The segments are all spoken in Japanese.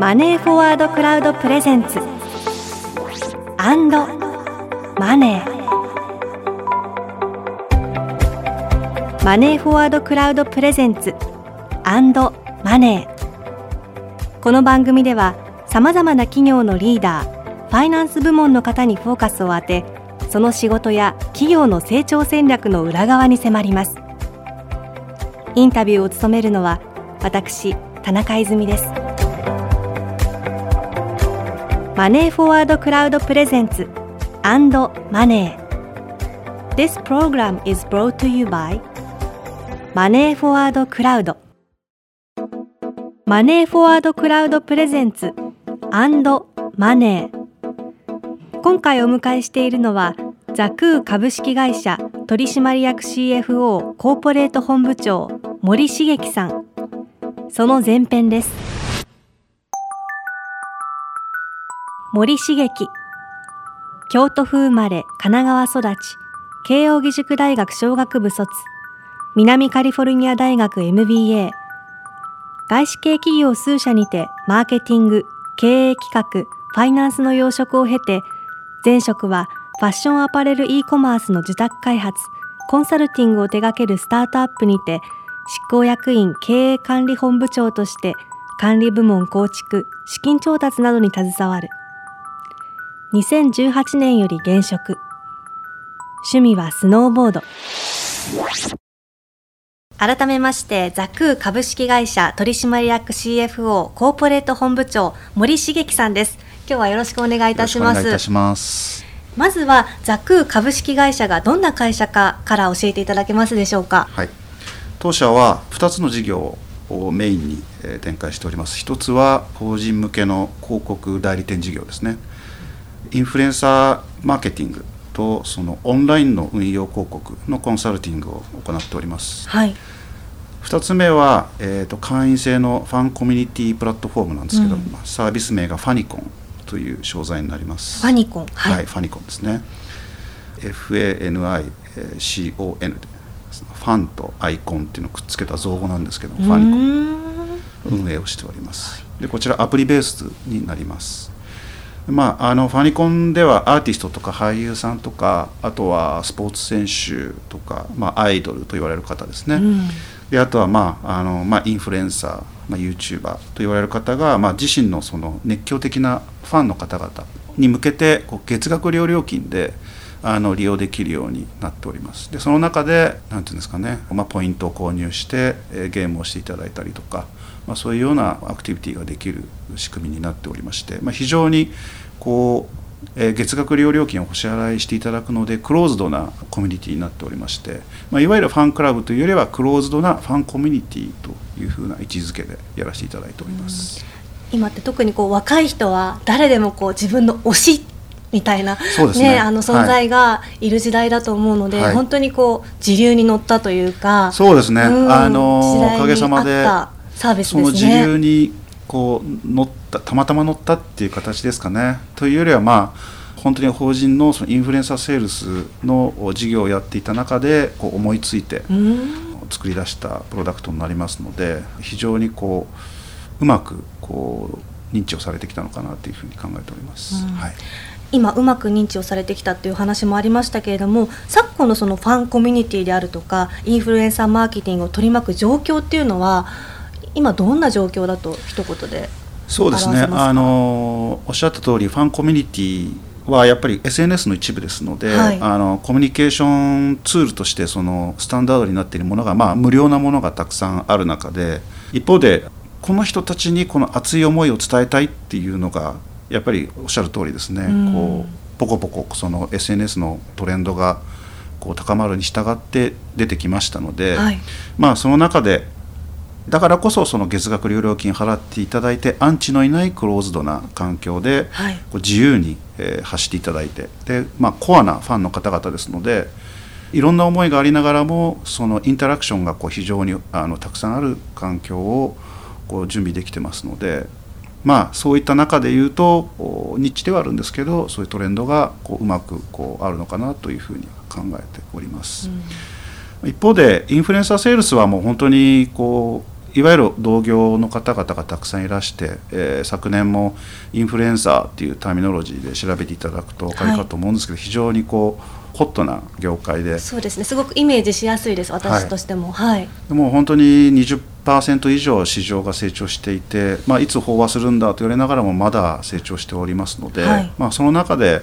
マネーフォワードクラウド presents。and money。マネーフォワードクラウド presents。and money。この番組ではさまざまな企業のリーダーファイナンス部門の方にフォーカスを当てその仕事や企業の成長戦略の裏側に迫ります。インタビューを務めるのは私田中泉です。マネーフォワードクラウドプレゼンツアンドマネー This program is brought to you by マネーフォワードクラウドマネーフォワードクラウドプレゼンツアンドマネー今回お迎えしているのはザクー株式会社取締役 CFO コーポレート本部長森茂樹さん。その前編です。森茂樹。京都府生まれ神奈川育ち。慶應義塾大学商学部卒。南カリフォルニア大学 MBA 外資系企業数社にてマーケティング経営企画ファイナンスの要職を経て前職はファッションアパレル e コマースの受託開発コンサルティングを手掛けるスタートアップにて執行役員経営管理本部長として管理部門構築資金調達などに携わる。2018年より現職。趣味はスノーボード。改めましてザクー株式会社取締役 CFO コーポレート本部長森茂樹さんです。今日はよろしくお願いいたします。お願いいたします。まずはザクー株式会社がどんな会社かから教えていただけますでしょうか？はい。当社は2つの事業をメインに展開しております。一つは法人向けの広告代理店事業ですねインフルエンサーマーケティングとそのオンラインの運用広告のコンサルティングを行っております、はい。2つ目は、えー、と会員制のファンコミュニティプラットフォームなんですけど、うん。まあサービス名がファニコンという商材になります。ファニコンはい、はい、ファニコンですね。FANICON でファンとアイコンっていうのをくっつけた造語なんですけどファニコン。ン運営をしております。でこちらアプリベースになりますまあ、あのファニコンではアーティストとか俳優さんとかあとはスポーツ選手とか、まあ、アイドルと言われる方ですね、うん。であとは、まああのまあ、インフルエンサー、まあ、YouTuber と言われる方が、まあ、自身のその熱狂的なファンの方々に向けてこう月額料料金であの利用できるようになっておりますでその中で何ていうんですかね、まあ、ポイントを購入して、えゲームをしていただいたりとか、まあ、そういうようなアクティビティができる仕組みになっておりまして、まあ、非常にこうえ月額利用料金をお支払いしていただくのでクローズドなコミュニティになっておりまして、まあ、いわゆるファンクラブというよりはクローズドなファンコミュニティというふうな位置づけでやらせていただいております。今って特にこう若い人は誰でもこう自分の推しみたいなそうですね。あの存在がいる時代だと思うので、はい。本当にこう時流に乗ったというかそうですね、うんあのおかげさまでサービスそのですね。時流にこう乗ったたまたま乗ったっていう形ですかね。というよりはまあ本当に法人のそのインフルエンサーセールスの事業をやっていた中でこう思いついてうん。作り出したプロダクトになりますので非常にこううまくこう認知をされてきたのかなというふうに考えております。うん。はい今うまく認知をされてきたっていう話もありましたけれども昨今のそのファンコミュニティであるとかインフルエンサーマーケティングを取り巻く状況っていうのは今どんな状況だと一言でそうですね。あのおっしゃった通りファンコミュニティはやっぱり SNS の一部ですので、はい。あのコミュニケーションツールとしてそのスタンダードになっているものが、まあ、無料なものがたくさんある中で一方でこの人たちにこの熱い思いを伝えたいっていうのがやっぱりおっしゃる通りですね、うん。こうポコポコその SNS のトレンドがこう高まるに従って出てきましたので、はい。まあその中でだからこそその月額利用料金払っていただいてアンチのいないクローズドな環境ではい。こう自由に、えー走っていただいてで、まあ、コアなファンの方々ですのでいろんな思いがありながらもそのインタラクションがこう非常にあのたくさんある環境をこう準備できてますので、まあ、そういった中で言うとおニッチではあるんですけどそういうトレンドがこううまくこうあるのかなというふうに考えております。一方でインフルエンサーセールスはもう本当にこういわゆる同業の方々がたくさんいらして、えー、昨年もインフルエンサーっていうターミノロジーで調べていただくと分かるかと思うんですけど、はい、非常にこうホットな業界で。そうですね。すごくイメージしやすいです私としても。はい、はい、でも本当に20%以上市場が成長していて、まあ、いつ飽和するんだと言われながらもまだ成長しておりますので、はい、まあ、その中で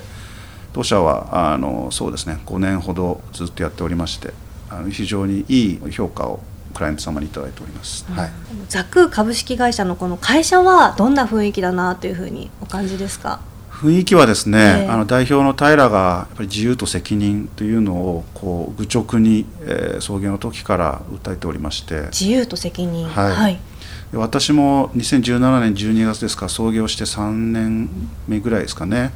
当社はあのそうですね5年ほどずっとやっておりましてあの非常にいい評価をクライアント様にいただいております、はい、ザク株式会社のこの会社はどんな雰囲気だなというふうにお感じですか雰囲気はですね、えー、あの代表の平がやっぱり自由と責任というのをこう愚直に、えー、創業の時から訴えておりまして。自由と責任。はい、はい、私も2017年12月ですか創業して3年目ぐらいですかね。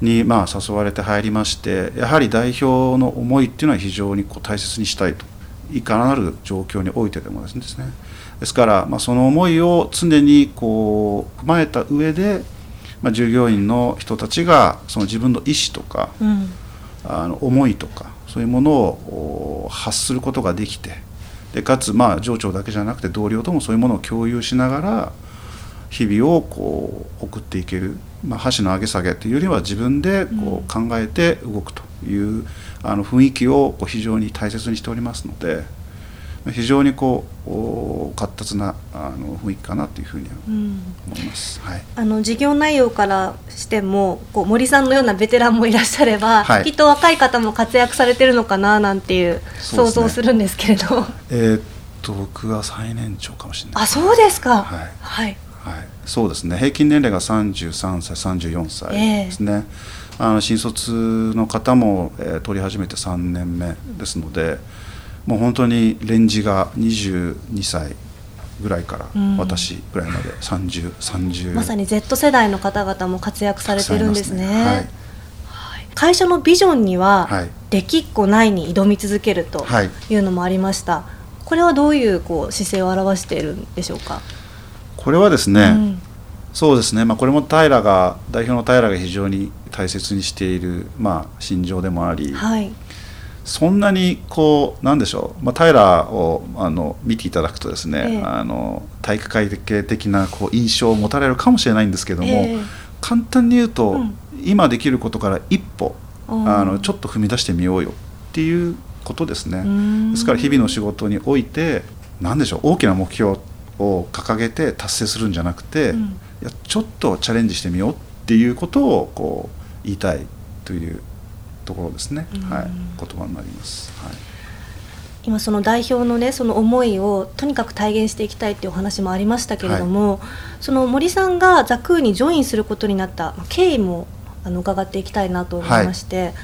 にまあ誘われて入りましてやはり代表の思いっていうのは非常にこう大切にしたいと。いかなる状況においてでもですね。ですから、まあ、その思いを常にこう踏まえた上で、まあ、従業員の人たちがその自分の意思とか、うん、あの思いとかそういうものを発することができてでかつまあ上長だけじゃなくて同僚ともそういうものを共有しながら日々をこう送っていける、まあ、箸の上げ下げというよりは自分でこう考えて動くというあの雰囲気をこう非常に大切にしておりますので非常にこう活発なあの雰囲気かなというふうに思います、うんはい、あの事業内容からしてもこう森さんのようなベテランもいらっしゃれば、はい、きっと若い方も活躍されてるのかななんていう想像するんですけれど。ね、えー、っと僕は最年長かもしれない、あそうですか。はい、はい。はい、そうですね。平均年齢が33歳34歳ですね、えー、あの新卒の方も、えー、取り始めて3年目ですのでもう本当にレンジが22歳ぐらいから私ぐらいまで30、30まさに Z 世代の方々も活躍されてるんですね。ね。はい。会社のビジョンには、はい、できっこないに挑み続けるとい。うのもありました、はい、これはどういうこう姿勢を表しているんでしょうか？これはですね、うん、そうですね、まあ、これも平が代表の平が非常に大切にしている、まあ、心情でもあり、はい、そんなにこうなんでしょう、まあ、平をあの見ていただくとですね、えー、あの体育会系的なこう印象を持たれるかもしれないんですけども、えー、簡単に言うと、うん、今できることから一歩あのちょっと踏み出してみようよ。っていうことですね。ですから日々の仕事において何でしょう。大きな目標を掲げて達成するんじゃなくて、うん、いやちょっとチャレンジしてみようっていうことをこう言いたいというところですね、はい、言葉になります。はい。今その代表のねその思いをとにかく体現していきたいっていうお話もありましたけれども、はい、その森さんがザクーにジョインすることになった経緯もあの伺っていきたいなと思いまして、はい、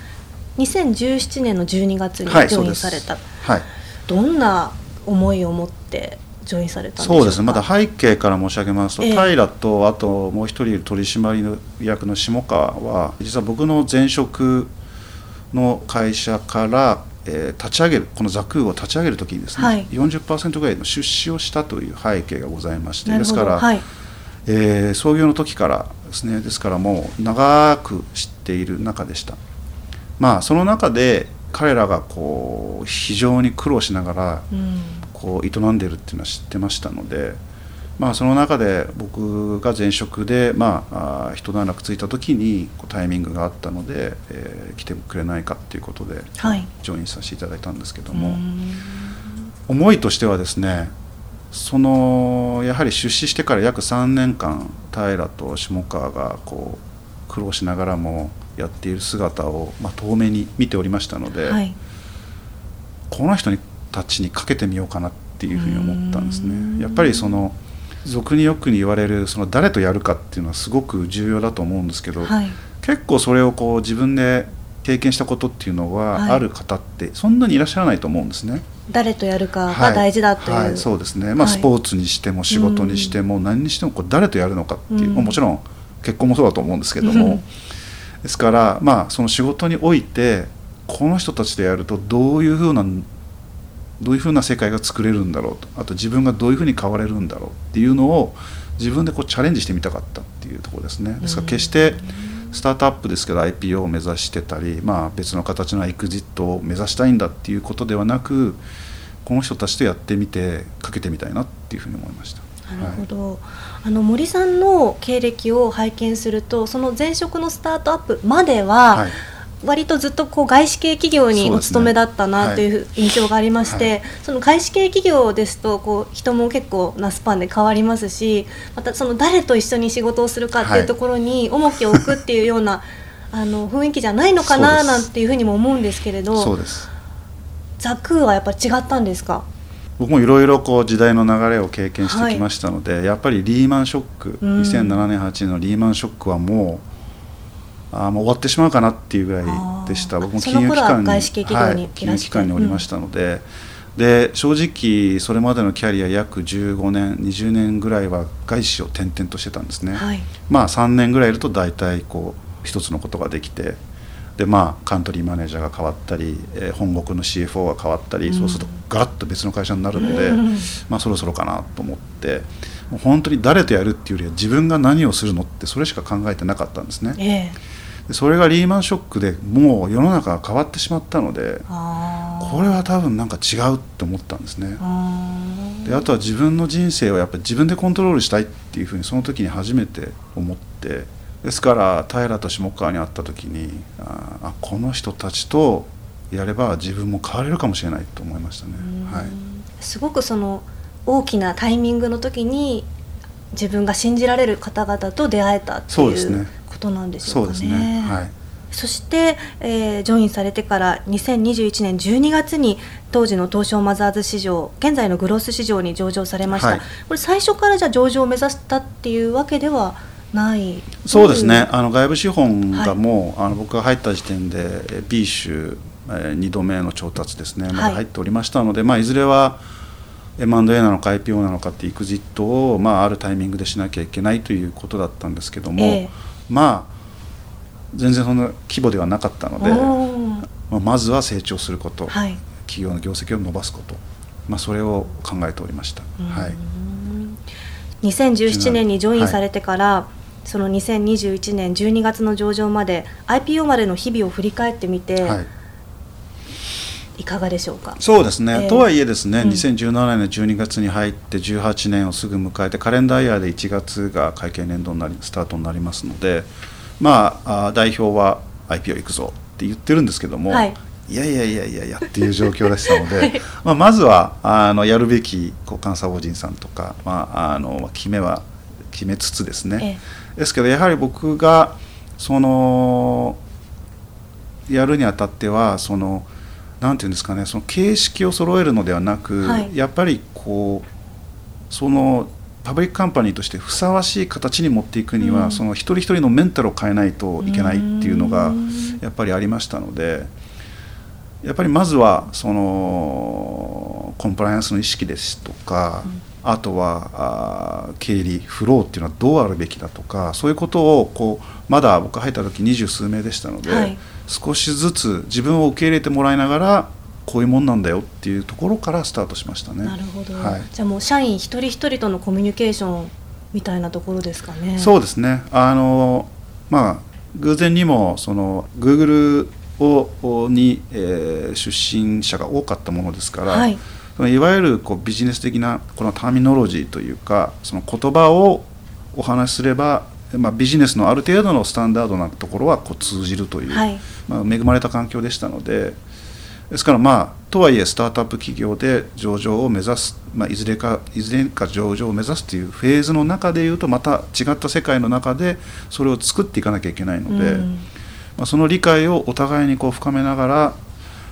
2017年の12月にジョインされた、はい、どんな思いを持ってジョインされたそうですね。まだ背景から申し上げますと、えー、平とあともう一人取締役の下川は実は僕の前職の会社から、えー、立ち上げるこのザクーを立ち上げる時にですね、はい、40%ぐらいの出資をしたという背景がございましてですから、はい、えー、創業の時からですねですからもう長く知っている中でした。まあその中で彼らがこう非常に苦労しながら、うん。こう営んでるっていうのは知ってましたので、まあ、その中で僕が前職で、まあ、一段落ついた時にタイミングがあったので、えー、来てくれないかっていうことで、はい、ジョインさせていただいたんですけども。思いとしてはですねそのやはり出資してから約3年間平と下川がこう苦労しながらもやっている姿を、まあ、遠目に見ておりましたので、はい、この人にたちにかけてみようかなっていうふうに思ったんですね。やっぱりその俗によくに言われるその誰とやるかっていうのはすごく重要だと思うんですけど、はい、結構それをこう自分で経験したことっていうのは、ある方ってそんなにいらっしゃらないと思うんですね。誰とやるかが大事だという、はい。はい、そうですね、まあ、スポーツにしても仕事にしても何にしてもこう誰とやるのかっていう、もちろん結婚もそうだと思うんですけども、ですからまあその仕事においてこの人たちでやるとどういうふうなどういうふうな世界が作れるんだろうと。あと自分がどういうふうに変われるんだろうっていうのを自分でこうチャレンジしてみたかったっていうところですね。ですから決してスタートアップですけど IPO を目指してたり、まあ、別の形のエクジットを目指したいんだっていうことではなくこの人たちとやってみてかけてみたいなっていうふうに思いました。なるほど、はい、あの森さんの経歴を拝見するとその前職のスタートアップまでは、はい割とずっとこう外資系企業にお勤めだったなという印象がありまして、その外資系企業ですとこう人も結構なスパンで変わりますしまたその誰と一緒に仕事をするかっていうところに重きを置くっていうような、あの雰囲気じゃないのかななんていうふうにも思うんですけれどそうです。ザ・クーはやっぱり違ったんですか？僕もいろいろこう時代の流れを経験してきましたので、はい、やっぱりリーマンショック、うん、2007年8年のリーマンショックはもうあもう終わってしまうかなっていうぐらいでした。僕も金融機関に、はい、金融機関におりましたので、うん、で正直それまでのキャリア約15年20年ぐらいは外資を転々としてたんですね、はい、まあ3年ぐらいいると大体こう一つのことができて。でまあカントリーマネージャーが変わったり、えー、本国の CFO が変わったり、うん、そうするとガラッと別の会社になるので、うん、まあ、そろそろかなと思って。もう本当に誰とやるっていうよりは自分が何をするのってそれしか考えてなかったんですね。えー、それがリーマンショックでもう世の中が変わってしまったのでこれは多分なんか違うって思ったんですね。であとは自分の人生をやっぱり自分でコントロールしたいっていうふうにその時に初めて思ってですから平と下川に会った時にあこの人たちとやれば自分も変われるかもしれないと思いましたね。はい、すごくその大きなタイミングの時に自分が信じられる方々と出会えたっていうことなんでしょうかね。そうですね。はい。そして、えー、ジョインされてから2021年12月に当時の東証マザーズ市場現在のグロース市場に上場されました、はい、これ最初からじゃ上場を目指したっていうわけではない？そうですね。あの外部資本がもう、はい、あの僕が入った時点で B 種、えー、2度目の調達ですね。まだ入っておりましたので、はい、まあ、いずれは M&A なのか IPO なのかってエクジットを、まあ、あるタイミングでしなきゃいけないということだったんですけども、えー、まあ全然そんな規模ではなかったので、まあ、まずは成長すること、はい、企業の業績を伸ばすこと、まあ、それを考えておりました。はい。2017年にジョインされてから、はい、その2021年12月の上場まで IPO までの日々を振り返ってみて、はい、いかがでしょうか？そうですね、えー、とはいえですね、うん、2017年12月に入って18年をすぐ迎えてカレンダーイヤーで1月が会計年度になりスタートになりますのでまあ代表は IPO 行くぞって言ってるんですけども、はい、いやいやいやいやいやっていう状況でしたので、はい、まあ、まずはあのやるべき監査法人さんとか、まあ、あの決めは決めつつですね、ええ、ですけどやはり僕がそのやるにあたってはそのなんていうんですかねその形式を揃えるのではなく、はい、やっぱりこうそのパブリックカンパニーとしてふさわしい形に持っていくには、うん、その一人一人のメンタルを変えないといけないっていうのがやっぱりありましたので。やっぱりまずはそのコンプライアンスの意識ですとか、うん、あとはあ経理フローっていうのはどうあるべきだとかそういうことをこうまだ僕入った時二十数名でしたので、はい、少しずつ自分を受け入れてもらいながらこういうもんなんだよっていうところからスタートしましたね。なるほど、はい、じゃあもう社員一人一人とのコミュニケーションみたいなところですかね。そうですねあのまあ偶然にもその Google をに、えー、出身者が多かったものですから、はい、いわゆるこうビジネス的なこのターミノロジーというかその言葉をお話しすれば、まあ、ビジネスのある程度のスタンダードなところはこう通じるという、はい、まあ、恵まれた環境でしたのでですからまあとはいえスタートアップ企業で上場を目指す、まあ、いずれかいずれか上場を目指すというフェーズの中でいうとまた違った世界の中でそれを作っていかなきゃいけないので。うんまあ、その理解をお互いにこう深めながら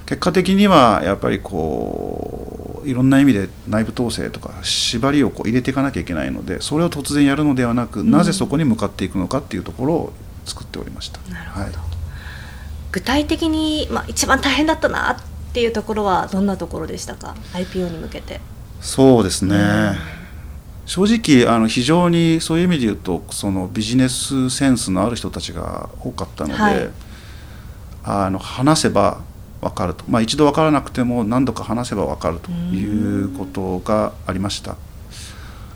結果的にはやっぱりこういろんな意味で内部統制とか縛りをこう入れていかなきゃいけないのでそれを突然やるのではなく、うん、なぜそこに向かっていくのかっていうところを作っておりました。なるほど、はい、具体的に、まあ、一番大変だったなっていうところはどんなところでしたか？IPO に向けて。そうですね、うん。正直あの非常にそういう意味で言うとそのビジネスセンスのある人たちが多かったので、はい、あの話せば分かると、まあ、一度分からなくても何度か話せば分かるということがありました。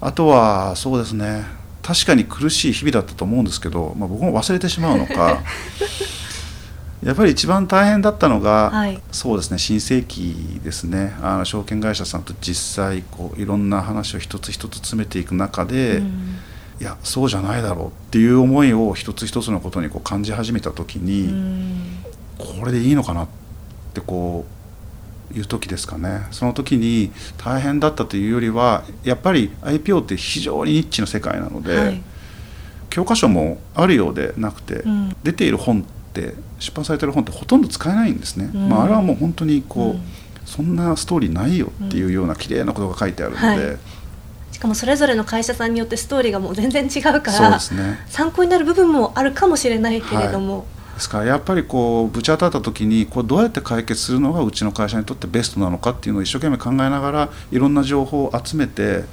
あとはそうですね。確かに苦しい日々だったと思うんですけど、まあ、僕も忘れてしまうのか。やっぱり一番大変だったのが、はい。そうですね。新世紀ですね。あの証券会社さんと実際こういろんな話を一つ一つ詰めていく中で、うん。いやそうじゃないだろうっていう思いを一つ一つのことにこう感じ始めた時に、うん。これでいいのかなってこういう時ですかね。その時に大変だったというよりはやっぱり IPO って非常にニッチな世界なので、はい。教科書もあるようでなくて、うん。出ている本って出版されてる本ってほとんど使えないんですね、うん。まあ、あれはもう本当にこう、うん。そんなストーリーないよっていうような綺麗なことが書いてあるので、はい。しかもそれぞれの会社さんによってストーリーがもう全然違うからね。参考になる部分もあるかもしれないけれども、ですからやっぱりこうぶち当たった時にこうどうやって解決するのがうちの会社にとってベストなのかっていうのを一生懸命考えながらいろんな情報を集めて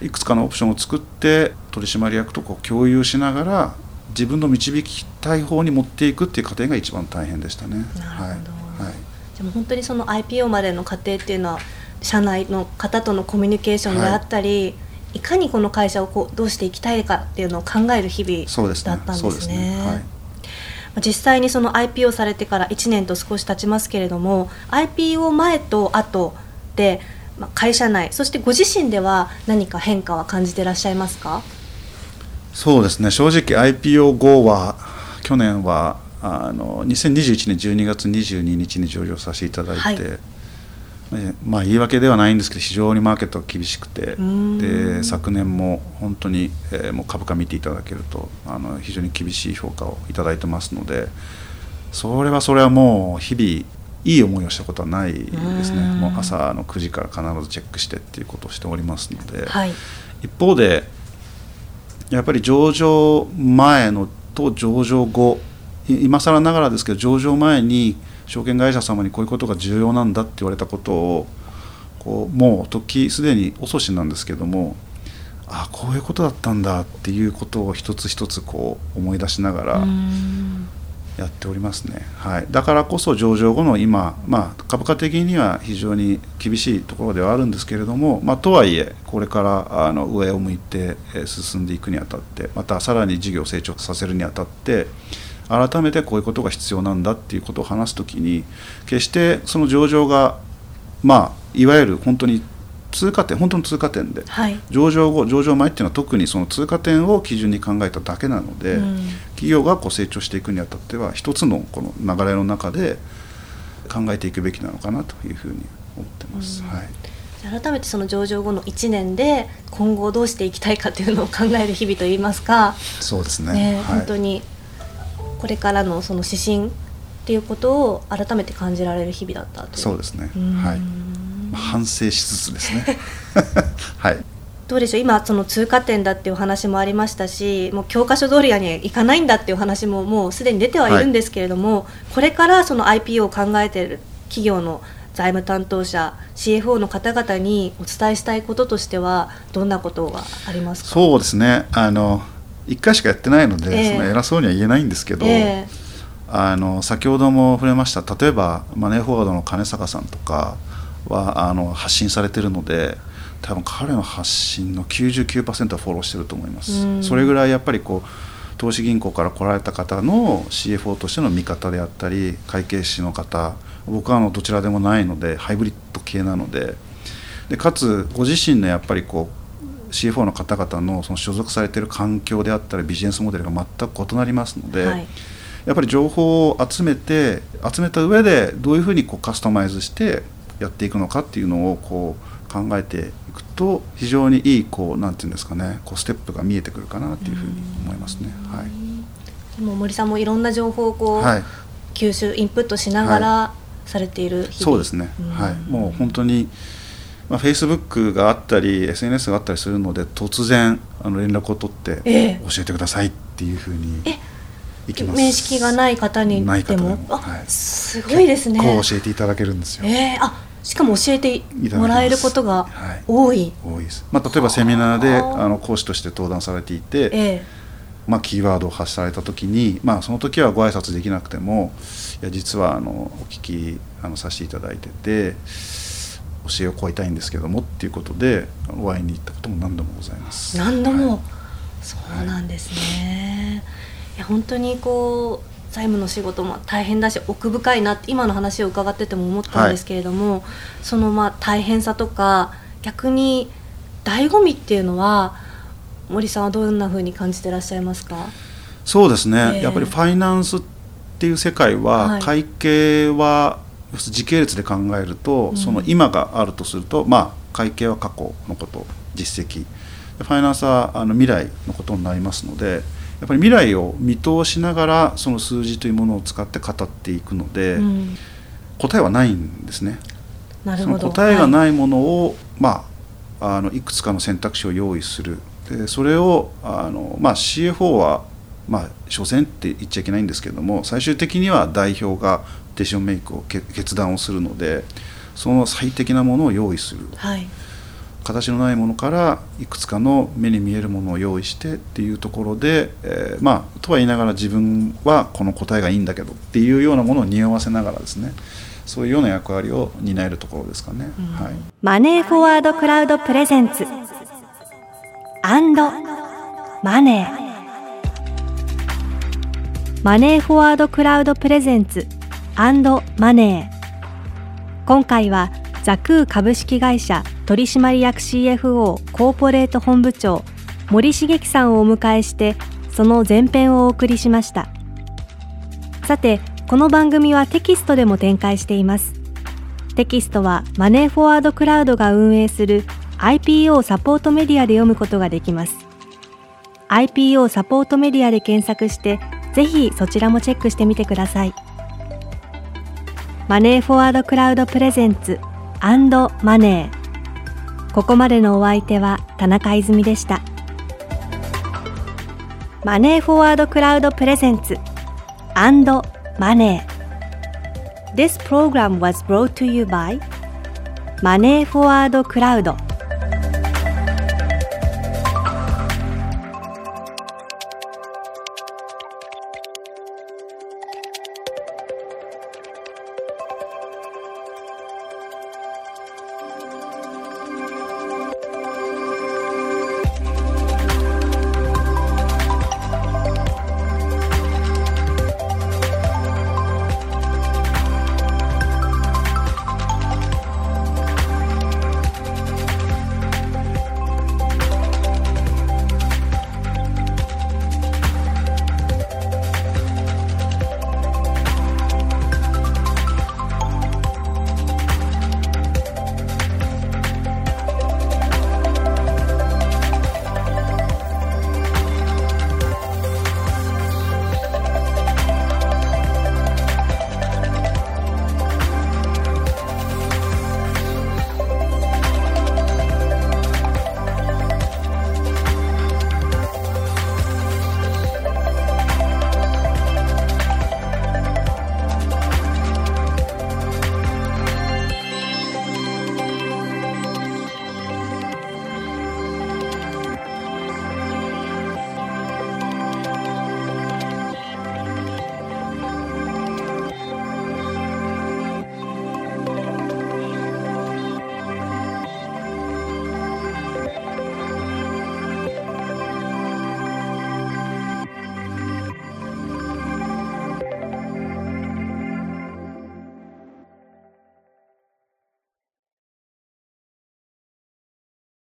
いくつかのオプションを作って取締役とこう共有しながら自分の導きたい方に持っていくっていう過程が一番大変でしたね。なるほど。はい。はい。でも本当にその IPO までの過程っていうのは社内の方とのコミュニケーションであったり、い、かにこの会社をこうどうしていきたいかっていうのを考える日々そうですね。だったんそうですね。実際にその IPO されてから1年と少し経ちますけれども IPO 前と後で、まあ、会社内そしてご自身では何か変化は感じていらっしゃいますか？そうですね。正直 IPO 後は去年はあの2021年12月22日に上場させていただいて、はい。えまあ言い訳ではないんですけど非常にマーケットが厳しくてん。で昨年も本当に、えーもう株価見ていただけるとあの非常に厳しい評価をいただいてますのでそれはそれはもう日々いい思いをしたことはないですね。うん。もう朝の9時から必ずチェックしてっていうことをしておりますので。はい。一方でやっぱり上場前のと上場後い今更ながらですけど上場前に証券会社様にこういうことが重要なんだって言われたことをこうもう時すでに遅しなんですけどもあこういうことだったんだっていうことを一つ一つこう思い出しながらうん。やっておりますね、はい、だからこそ上場後の今、まあ、株価的には非常に厳しいところではあるんですけれども、まあ、とはいえこれからあの上を向いてえー進んでいくにあたってまたさらに事業を成長させるにあたって改めてこういうことが必要なんだっていうことを話すときに決してその上場がまあいわゆる本当に通過点本当の通過点ではい。上場後上場前っていうのは特にその通過点を基準に考えただけなので、うん。企業がこう成長していくにあたっては一つのこの流れの中で考えていくべきなのかなというふうに思ってます。うん。はい。改めてその上場後の1年で今後どうしていきたいかというのを考える日々といいますか、そうですね。ねはい。本当にこれからのその指針っていうことを改めて感じられる日々だったというそうですね。うんはい。まあ反省しつつですね。はい。どうでしょう？今その通過点だっていうお話もありましたしもう教科書通りにはいかないんだっていうお話ももうすでに出てはいるんですけれども、これからその IPO を考えている企業の財務担当者 CFO の方々にお伝えしたいこととしてはどんなことがありますか？そうですね。あの一回しかやってないので、ええ。その偉そうには言えないんですけど、えあの先ほども触れました。例えばマネーフォワードの金坂さんとかはあの発信されてるので多分彼の発信の99%はフォローしてると思います、うん。それぐらいやっぱりこう投資銀行から来られた方の CFO としての見方であったり会計士の方僕はあのどちらでもないのでハイブリッド系なのででかつご自身のやっぱりこう CFO の方々のその所属されている環境であったりビジネスモデルが全く異なりますので、はい。やっぱり情報を集めて集めた上でどういうふうにこうカスタマイズしてやっていくのかっていうのをこう考えていくと非常にいいこうなんていうんですかねこうステップが見えてくるかなっていうふうに思いますね。はい。でも森さんもいろんな情報をこう、はい、吸収インプットしながらされているそうですね、うん。はい、もう本当に、まあ、Facebook があったり SNS があったりするので突然あの連絡を取ってええ。教えてくださいっていうふうにえいきます。面識がない方にない方でも。あ、はい。すごいですね。こう教えていただけるんですよ。えー、あしかも教えてもらえることがはい多い、多いです、まあ、例えばセミナーではあ。あの講師として登壇されていて、え。まあ、キーワードを発された時に、まあ、その時はご挨拶できなくてもいや実はあのお聞きあのさせていただいてて教えを請いたいんですけどもっていうことでお会いに行ったことも何度もございます。何度も、はい。そうなんですね、い、や本当にこう財務の仕事も大変だし奥深いなって今の話を伺ってても思ったんですけれども、はい、そのまあ大変さとか逆に醍醐味っていうのは森さんはどんなふうに感じてらっしゃいますか？そうですね、えー、やっぱりファイナンスっていう世界は、会計は時系列で考えると、その今があるとすると、まあ会計は過去のこと実績。ファイナンスはあの未来のことになりますのでやっぱり未来を見通しながらその数字というものを使って語っていくので、うん、答えはないんですね。その答えがないものを、はい、まあ、あのいくつかの選択肢を用意する。でそれをあの、まあ、CFO は、まあ、所詮って言っちゃいけないんですけれども最終的には代表がデションメイクを決断をするのでその最適なものを用意する。はい。形のないものからいくつかの目に見えるものを用意してっていうところで、えー、まあとは言いながら自分はこの答えがいいんだけどっていうようなものを匂わせながらですね。そういうような役割を担えるところですかね、うん、はい、マネーフォワードクラウドプレゼンツ。アンドマネー。マネーフォワードクラウドプレゼンツマネー。今回はザクー株式会社取締役 CFO コーポレート本部長森茂樹さんをお迎えしてその前編をお送りしました。さてこの番組はテキストでも展開しています。テキストはマネーフォワードクラウドが運営する IPO サポートメディアで読むことができます。IPO サポートメディアで検索してぜひそちらもチェックしてみてください。マネーフォワードクラウドプレゼンツマネー。ここまでのお相手は田中泉でした。マネーフォワードクラウドプレゼンツマネー。This program was brought to you by マネーフォワードクラウド。